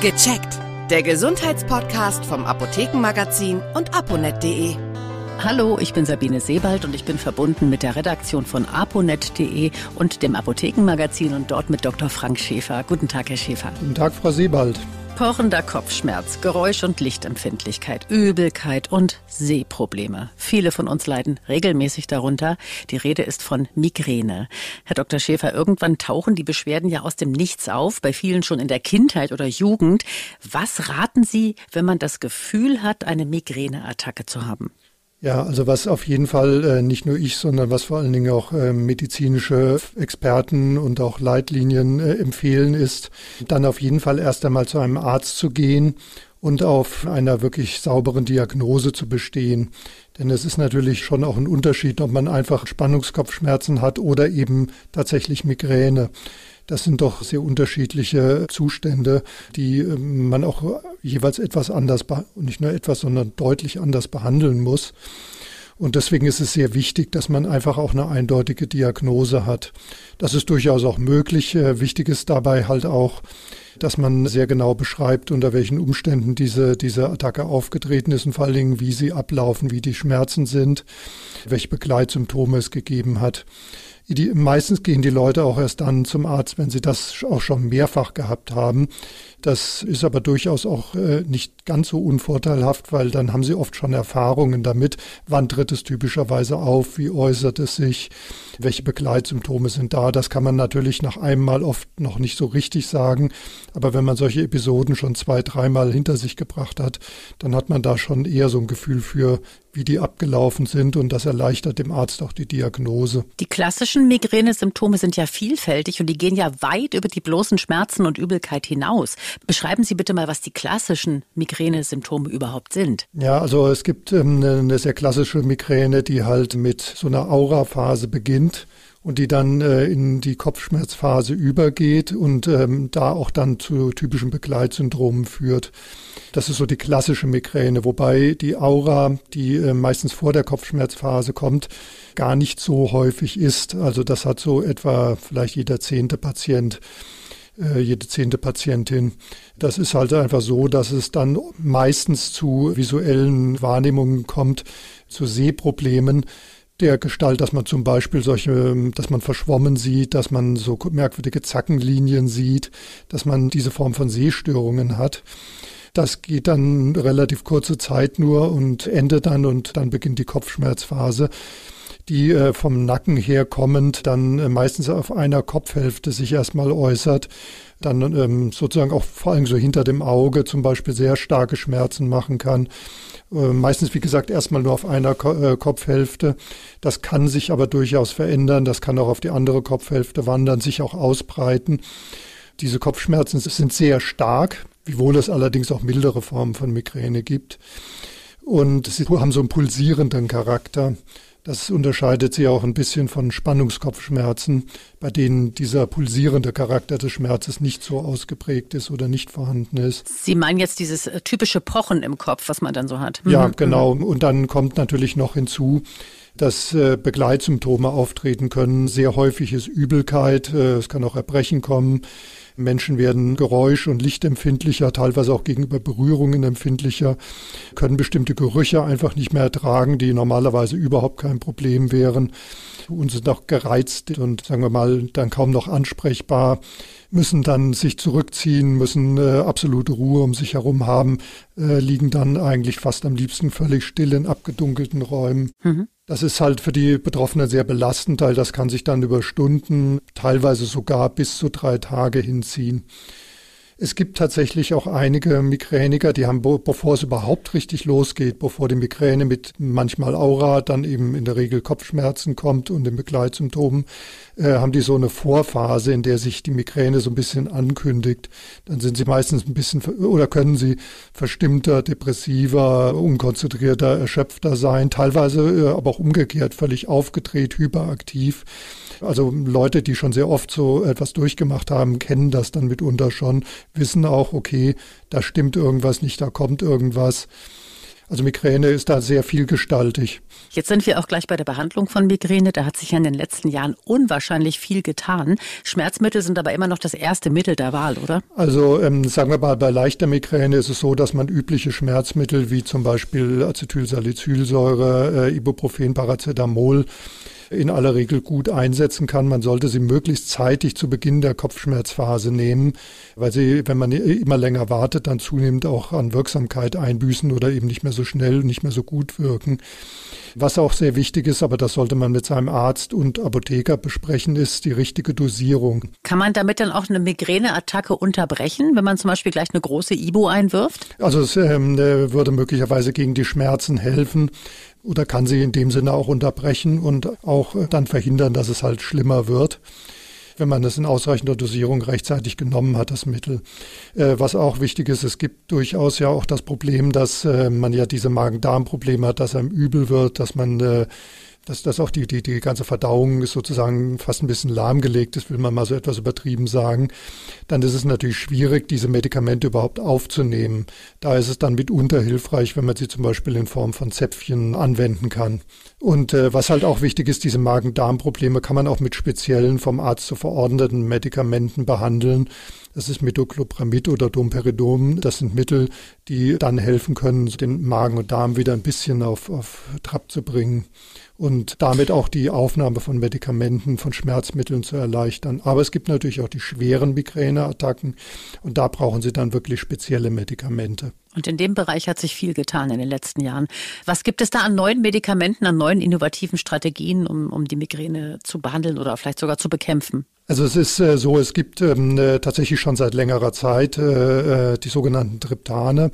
Gecheckt. Der Gesundheitspodcast vom Apothekenmagazin und aponet.de. Hallo, ich bin Sabine Sebald und ich bin verbunden mit der Redaktion von aponet.de und dem Apothekenmagazin und dort mit Dr. Frank Schäfer. Guten Tag, Herr Schäfer. Guten Tag, Frau Sebald. Pochender Kopfschmerz, Geräusch- und Lichtempfindlichkeit, Übelkeit und Sehprobleme. Viele von uns leiden regelmäßig darunter. Die Rede ist von Migräne. Herr Dr. Schäfer, irgendwann tauchen die Beschwerden ja aus dem Nichts auf, bei vielen schon in der Kindheit oder Jugend. Was raten Sie, wenn man das Gefühl hat, eine Migräneattacke zu haben? Ja, also was auf jeden Fall äh, nicht nur ich, sondern was vor allen Dingen auch äh, medizinische Experten und auch Leitlinien äh, empfehlen, ist dann auf jeden Fall erst einmal zu einem Arzt zu gehen und auf einer wirklich sauberen Diagnose zu bestehen. Denn es ist natürlich schon auch ein Unterschied, ob man einfach Spannungskopfschmerzen hat oder eben tatsächlich Migräne. Das sind doch sehr unterschiedliche Zustände, die ähm, man auch jeweils etwas anders, nicht nur etwas, sondern deutlich anders behandeln muss. Und deswegen ist es sehr wichtig, dass man einfach auch eine eindeutige Diagnose hat. Das ist durchaus auch möglich. Äh, wichtig ist dabei halt auch, dass man sehr genau beschreibt, unter welchen Umständen diese, diese Attacke aufgetreten ist und vor allen Dingen, wie sie ablaufen, wie die Schmerzen sind, welche Begleitsymptome es gegeben hat. Die, meistens gehen die Leute auch erst dann zum Arzt, wenn sie das auch schon mehrfach gehabt haben. Das ist aber durchaus auch äh, nicht ganz so unvorteilhaft, weil dann haben sie oft schon Erfahrungen damit. Wann tritt es typischerweise auf? Wie äußert es sich? Welche Begleitsymptome sind da? Das kann man natürlich nach einem Mal oft noch nicht so richtig sagen. Aber wenn man solche Episoden schon zwei, dreimal hinter sich gebracht hat, dann hat man da schon eher so ein Gefühl für, wie die abgelaufen sind und das erleichtert dem Arzt auch die Diagnose. Die klassischen Migränesymptome sind ja vielfältig und die gehen ja weit über die bloßen Schmerzen und Übelkeit hinaus. Beschreiben Sie bitte mal, was die klassischen Migränesymptome überhaupt sind. Ja, also es gibt ähm, eine sehr klassische Migräne, die halt mit so einer Auraphase beginnt und die dann äh, in die Kopfschmerzphase übergeht und ähm, da auch dann zu typischen Begleitsyndromen führt. Das ist so die klassische Migräne, wobei die Aura, die äh, meistens vor der Kopfschmerzphase kommt, gar nicht so häufig ist. Also das hat so etwa vielleicht jeder zehnte Patient äh, jede zehnte Patientin. Das ist halt einfach so, dass es dann meistens zu visuellen Wahrnehmungen kommt, zu Sehproblemen, der Gestalt, dass man zum Beispiel solche, dass man verschwommen sieht, dass man so merkwürdige Zackenlinien sieht, dass man diese Form von Sehstörungen hat. Das geht dann relativ kurze Zeit nur und endet dann und dann beginnt die Kopfschmerzphase die äh, vom Nacken her kommend dann äh, meistens auf einer Kopfhälfte sich erstmal äußert, dann ähm, sozusagen auch vor allem so hinter dem Auge zum Beispiel sehr starke Schmerzen machen kann äh, meistens, wie gesagt, erstmal nur auf einer Kopfhälfte. Das kann sich aber durchaus verändern. Das kann auch auf die andere Kopfhälfte wandern, sich auch ausbreiten. Diese Kopfschmerzen sind sehr stark, wiewohl es allerdings auch mildere Formen von Migräne gibt. Und sie haben so einen pulsierenden Charakter. Das unterscheidet sie auch ein bisschen von Spannungskopfschmerzen, bei denen dieser pulsierende Charakter des Schmerzes nicht so ausgeprägt ist oder nicht vorhanden ist. Sie meinen jetzt dieses äh, typische Pochen im Kopf, was man dann so hat. Ja, mhm. genau. Und dann kommt natürlich noch hinzu, dass äh, Begleitsymptome auftreten können. Sehr häufig ist Übelkeit, äh, es kann auch Erbrechen kommen. Menschen werden geräusch- und lichtempfindlicher, teilweise auch gegenüber Berührungen empfindlicher, können bestimmte Gerüche einfach nicht mehr ertragen, die normalerweise überhaupt kein Problem wären und sind auch gereizt und sagen wir mal dann kaum noch ansprechbar müssen dann sich zurückziehen, müssen äh, absolute Ruhe um sich herum haben, äh, liegen dann eigentlich fast am liebsten völlig still in abgedunkelten Räumen. Mhm. Das ist halt für die Betroffenen sehr belastend, weil das kann sich dann über Stunden, teilweise sogar bis zu drei Tage hinziehen. Es gibt tatsächlich auch einige Migräniker, die haben, bevor es überhaupt richtig losgeht, bevor die Migräne mit manchmal Aura, dann eben in der Regel Kopfschmerzen kommt und den Begleitsymptomen, äh, haben die so eine Vorphase, in der sich die Migräne so ein bisschen ankündigt. Dann sind sie meistens ein bisschen oder können sie verstimmter, depressiver, unkonzentrierter, erschöpfter sein, teilweise äh, aber auch umgekehrt, völlig aufgedreht, hyperaktiv. Also Leute, die schon sehr oft so etwas durchgemacht haben, kennen das dann mitunter schon, wissen auch, okay, da stimmt irgendwas nicht, da kommt irgendwas. Also Migräne ist da sehr vielgestaltig. Jetzt sind wir auch gleich bei der Behandlung von Migräne. Da hat sich ja in den letzten Jahren unwahrscheinlich viel getan. Schmerzmittel sind aber immer noch das erste Mittel der Wahl, oder? Also ähm, sagen wir mal, bei leichter Migräne ist es so, dass man übliche Schmerzmittel wie zum Beispiel Acetylsalicylsäure, äh, Ibuprofen, Paracetamol in aller Regel gut einsetzen kann. Man sollte sie möglichst zeitig zu Beginn der Kopfschmerzphase nehmen, weil sie, wenn man immer länger wartet, dann zunehmend auch an Wirksamkeit einbüßen oder eben nicht mehr so schnell, nicht mehr so gut wirken. Was auch sehr wichtig ist, aber das sollte man mit seinem Arzt und Apotheker besprechen, ist die richtige Dosierung. Kann man damit dann auch eine Migräneattacke unterbrechen, wenn man zum Beispiel gleich eine große Ibo einwirft? Also es ähm, äh, würde möglicherweise gegen die Schmerzen helfen oder kann sie in dem Sinne auch unterbrechen und auch äh, dann verhindern, dass es halt schlimmer wird wenn man es in ausreichender Dosierung rechtzeitig genommen hat, das Mittel. Äh, was auch wichtig ist, es gibt durchaus ja auch das Problem, dass äh, man ja diese Magen-Darm-Probleme hat, dass einem übel wird, dass man äh, dass das auch die, die, die ganze Verdauung ist sozusagen fast ein bisschen lahmgelegt ist, will man mal so etwas übertrieben sagen, dann ist es natürlich schwierig, diese Medikamente überhaupt aufzunehmen. Da ist es dann mitunter hilfreich, wenn man sie zum Beispiel in Form von Zäpfchen anwenden kann. Und äh, was halt auch wichtig ist, diese Magen-Darm-Probleme kann man auch mit speziellen vom Arzt zu verordneten Medikamenten behandeln. Das ist Metoclopramid oder Domperidom. Das sind Mittel, die dann helfen können, den Magen und Darm wieder ein bisschen auf, auf Trab zu bringen und damit auch die Aufnahme von Medikamenten, von Schmerzmitteln zu erleichtern. Aber es gibt natürlich auch die schweren Migräneattacken und da brauchen Sie dann wirklich spezielle Medikamente. Und in dem Bereich hat sich viel getan in den letzten Jahren. Was gibt es da an neuen Medikamenten, an neuen innovativen Strategien, um, um die Migräne zu behandeln oder vielleicht sogar zu bekämpfen? Also es ist äh, so, es gibt ähm, äh, tatsächlich schon seit längerer Zeit äh, äh, die sogenannten Triptane.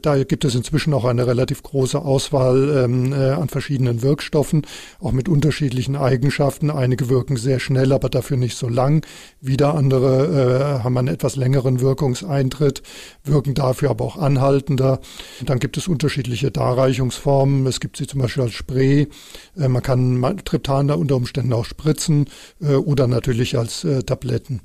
Da gibt es inzwischen auch eine relativ große Auswahl ähm, äh, an verschiedenen Wirkstoffen, auch mit unterschiedlichen Eigenschaften. Einige wirken sehr schnell, aber dafür nicht so lang. Wieder andere äh, haben einen etwas längeren Wirkungseintritt, wirken dafür aber auch anhaltender. Und dann gibt es unterschiedliche Darreichungsformen. Es gibt sie zum Beispiel als Spray. Äh, man kann Triptan da unter Umständen auch spritzen äh, oder natürlich als äh, Tabletten.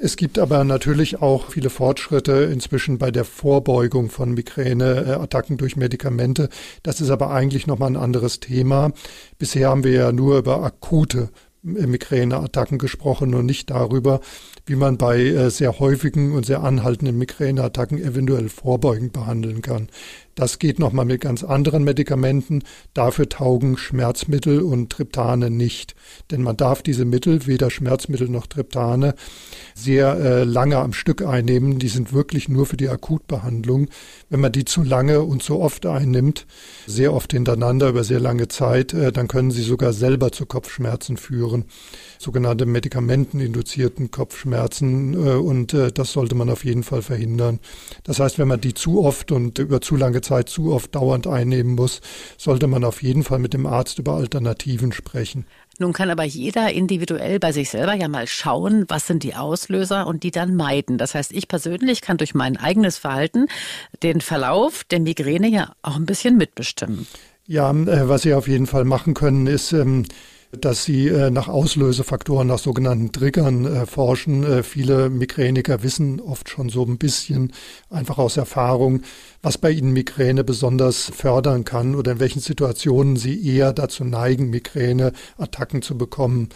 Es gibt aber natürlich auch viele Fortschritte inzwischen bei der Vorbeugung von Migräneattacken durch Medikamente. Das ist aber eigentlich nochmal ein anderes Thema. Bisher haben wir ja nur über akute Migräneattacken gesprochen und nicht darüber, wie man bei äh, sehr häufigen und sehr anhaltenden Migräneattacken eventuell vorbeugend behandeln kann. Das geht nochmal mit ganz anderen Medikamenten. Dafür taugen Schmerzmittel und Triptane nicht. Denn man darf diese Mittel, weder Schmerzmittel noch Triptane, sehr äh, lange am Stück einnehmen. Die sind wirklich nur für die Akutbehandlung. Wenn man die zu lange und zu oft einnimmt, sehr oft hintereinander über sehr lange Zeit, äh, dann können sie sogar selber zu Kopfschmerzen führen. Sogenannte medikamenteninduzierten Kopfschmerzen. Äh, und äh, das sollte man auf jeden Fall verhindern. Das heißt, wenn man die zu oft und über zu lange Zeit zu oft dauernd einnehmen muss, sollte man auf jeden Fall mit dem Arzt über Alternativen sprechen. Nun kann aber jeder individuell bei sich selber ja mal schauen, was sind die Auslöser und die dann meiden. Das heißt, ich persönlich kann durch mein eigenes Verhalten den Verlauf der Migräne ja auch ein bisschen mitbestimmen. Ja, äh, was Sie auf jeden Fall machen können, ist ähm, dass sie äh, nach Auslösefaktoren, nach sogenannten Triggern äh, forschen. Äh, viele Migräniker wissen oft schon so ein bisschen einfach aus Erfahrung, was bei ihnen Migräne besonders fördern kann oder in welchen Situationen sie eher dazu neigen, Migräneattacken zu bekommen.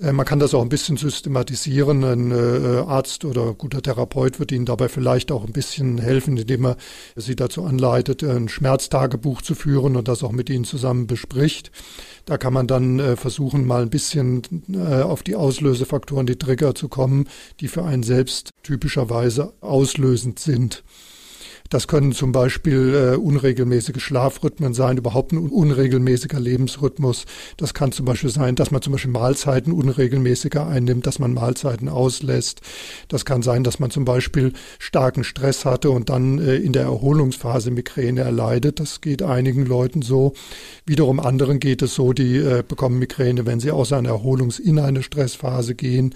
Äh, man kann das auch ein bisschen systematisieren. Ein äh, Arzt oder guter Therapeut wird Ihnen dabei vielleicht auch ein bisschen helfen, indem er Sie dazu anleitet, ein Schmerztagebuch zu führen und das auch mit Ihnen zusammen bespricht. Da kann man dann äh, versuchen, mal ein bisschen auf die Auslösefaktoren, die Trigger zu kommen, die für einen selbst typischerweise auslösend sind. Das können zum Beispiel äh, unregelmäßige Schlafrhythmen sein, überhaupt ein unregelmäßiger Lebensrhythmus. Das kann zum Beispiel sein, dass man zum Beispiel Mahlzeiten unregelmäßiger einnimmt, dass man Mahlzeiten auslässt. Das kann sein, dass man zum Beispiel starken Stress hatte und dann äh, in der Erholungsphase Migräne erleidet. Das geht einigen Leuten so. Wiederum anderen geht es so, die äh, bekommen Migräne, wenn sie aus einer Erholungs in eine Stressphase gehen.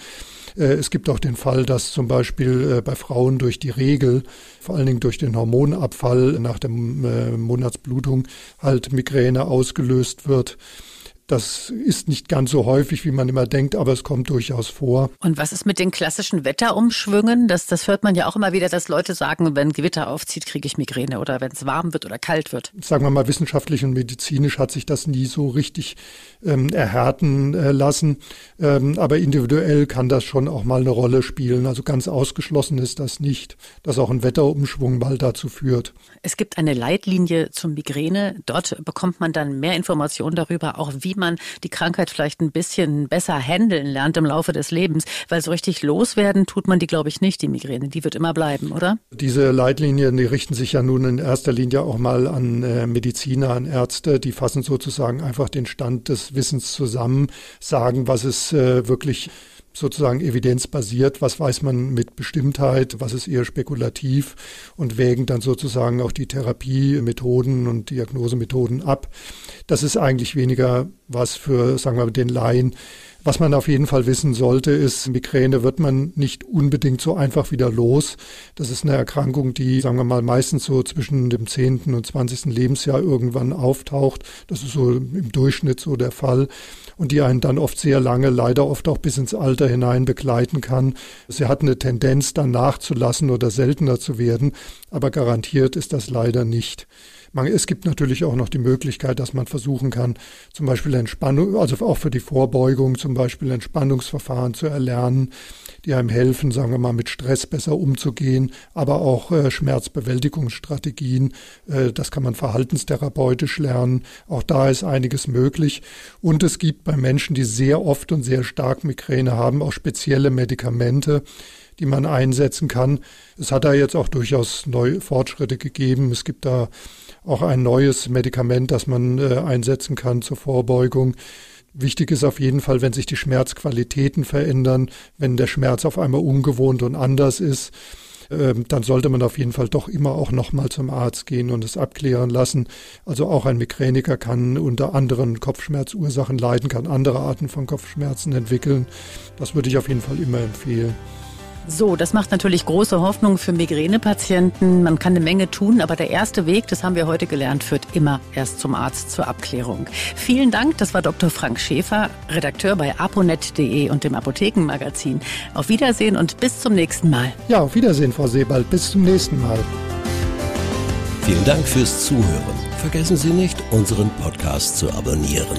Äh, es gibt auch den Fall, dass zum Beispiel äh, bei Frauen durch die Regel, vor allen Dingen durch den Hormonabfall nach der äh, Monatsblutung, halt Migräne ausgelöst wird. Das ist nicht ganz so häufig, wie man immer denkt, aber es kommt durchaus vor. Und was ist mit den klassischen Wetterumschwüngen? Das, das hört man ja auch immer wieder, dass Leute sagen, wenn Gewitter aufzieht, kriege ich Migräne oder wenn es warm wird oder kalt wird. Sagen wir mal, wissenschaftlich und medizinisch hat sich das nie so richtig ähm, erhärten äh, lassen. Ähm, aber individuell kann das schon auch mal eine Rolle spielen. Also ganz ausgeschlossen ist das nicht, dass auch ein Wetterumschwung mal dazu führt. Es gibt eine Leitlinie zur Migräne. Dort bekommt man dann mehr Informationen darüber, auch wie man die Krankheit vielleicht ein bisschen besser handeln lernt im Laufe des Lebens. Weil so richtig loswerden tut man die, glaube ich, nicht, die Migräne. Die wird immer bleiben, oder? Diese Leitlinien, die richten sich ja nun in erster Linie auch mal an äh, Mediziner, an Ärzte. Die fassen sozusagen einfach den Stand des Wissens zusammen, sagen, was es äh, wirklich sozusagen evidenzbasiert, was weiß man mit Bestimmtheit, was ist eher spekulativ und wägen dann sozusagen auch die Therapiemethoden und Diagnosemethoden ab. Das ist eigentlich weniger was für, sagen wir mal, den Laien. Was man auf jeden Fall wissen sollte, ist, Migräne wird man nicht unbedingt so einfach wieder los. Das ist eine Erkrankung, die, sagen wir mal, meistens so zwischen dem 10. und 20. Lebensjahr irgendwann auftaucht. Das ist so im Durchschnitt so der Fall und die einen dann oft sehr lange, leider oft auch bis ins Alter hinein begleiten kann. Sie hat eine Tendenz, dann nachzulassen oder seltener zu werden, aber garantiert ist das leider nicht. Man, es gibt natürlich auch noch die Möglichkeit, dass man versuchen kann, zum Beispiel Entspannung, also auch für die Vorbeugung, zum Beispiel Entspannungsverfahren zu erlernen, die einem helfen, sagen wir mal, mit Stress besser umzugehen, aber auch äh, Schmerzbewältigungsstrategien. Äh, das kann man verhaltenstherapeutisch lernen. Auch da ist einiges möglich. Und es gibt bei Menschen, die sehr oft und sehr stark Migräne haben, auch spezielle Medikamente, die man einsetzen kann. Es hat da jetzt auch durchaus neue Fortschritte gegeben. Es gibt da auch ein neues Medikament, das man äh, einsetzen kann zur Vorbeugung. Wichtig ist auf jeden Fall, wenn sich die Schmerzqualitäten verändern, wenn der Schmerz auf einmal ungewohnt und anders ist, ähm, dann sollte man auf jeden Fall doch immer auch nochmal zum Arzt gehen und es abklären lassen. Also auch ein Migräniker kann unter anderen Kopfschmerzursachen leiden, kann andere Arten von Kopfschmerzen entwickeln. Das würde ich auf jeden Fall immer empfehlen. So, das macht natürlich große Hoffnung für Migränepatienten. Man kann eine Menge tun, aber der erste Weg, das haben wir heute gelernt, führt immer erst zum Arzt zur Abklärung. Vielen Dank, das war Dr. Frank Schäfer, Redakteur bei aponet.de und dem Apothekenmagazin. Auf Wiedersehen und bis zum nächsten Mal. Ja, auf Wiedersehen, Frau Sebald. Bis zum nächsten Mal. Vielen Dank fürs Zuhören. Vergessen Sie nicht, unseren Podcast zu abonnieren.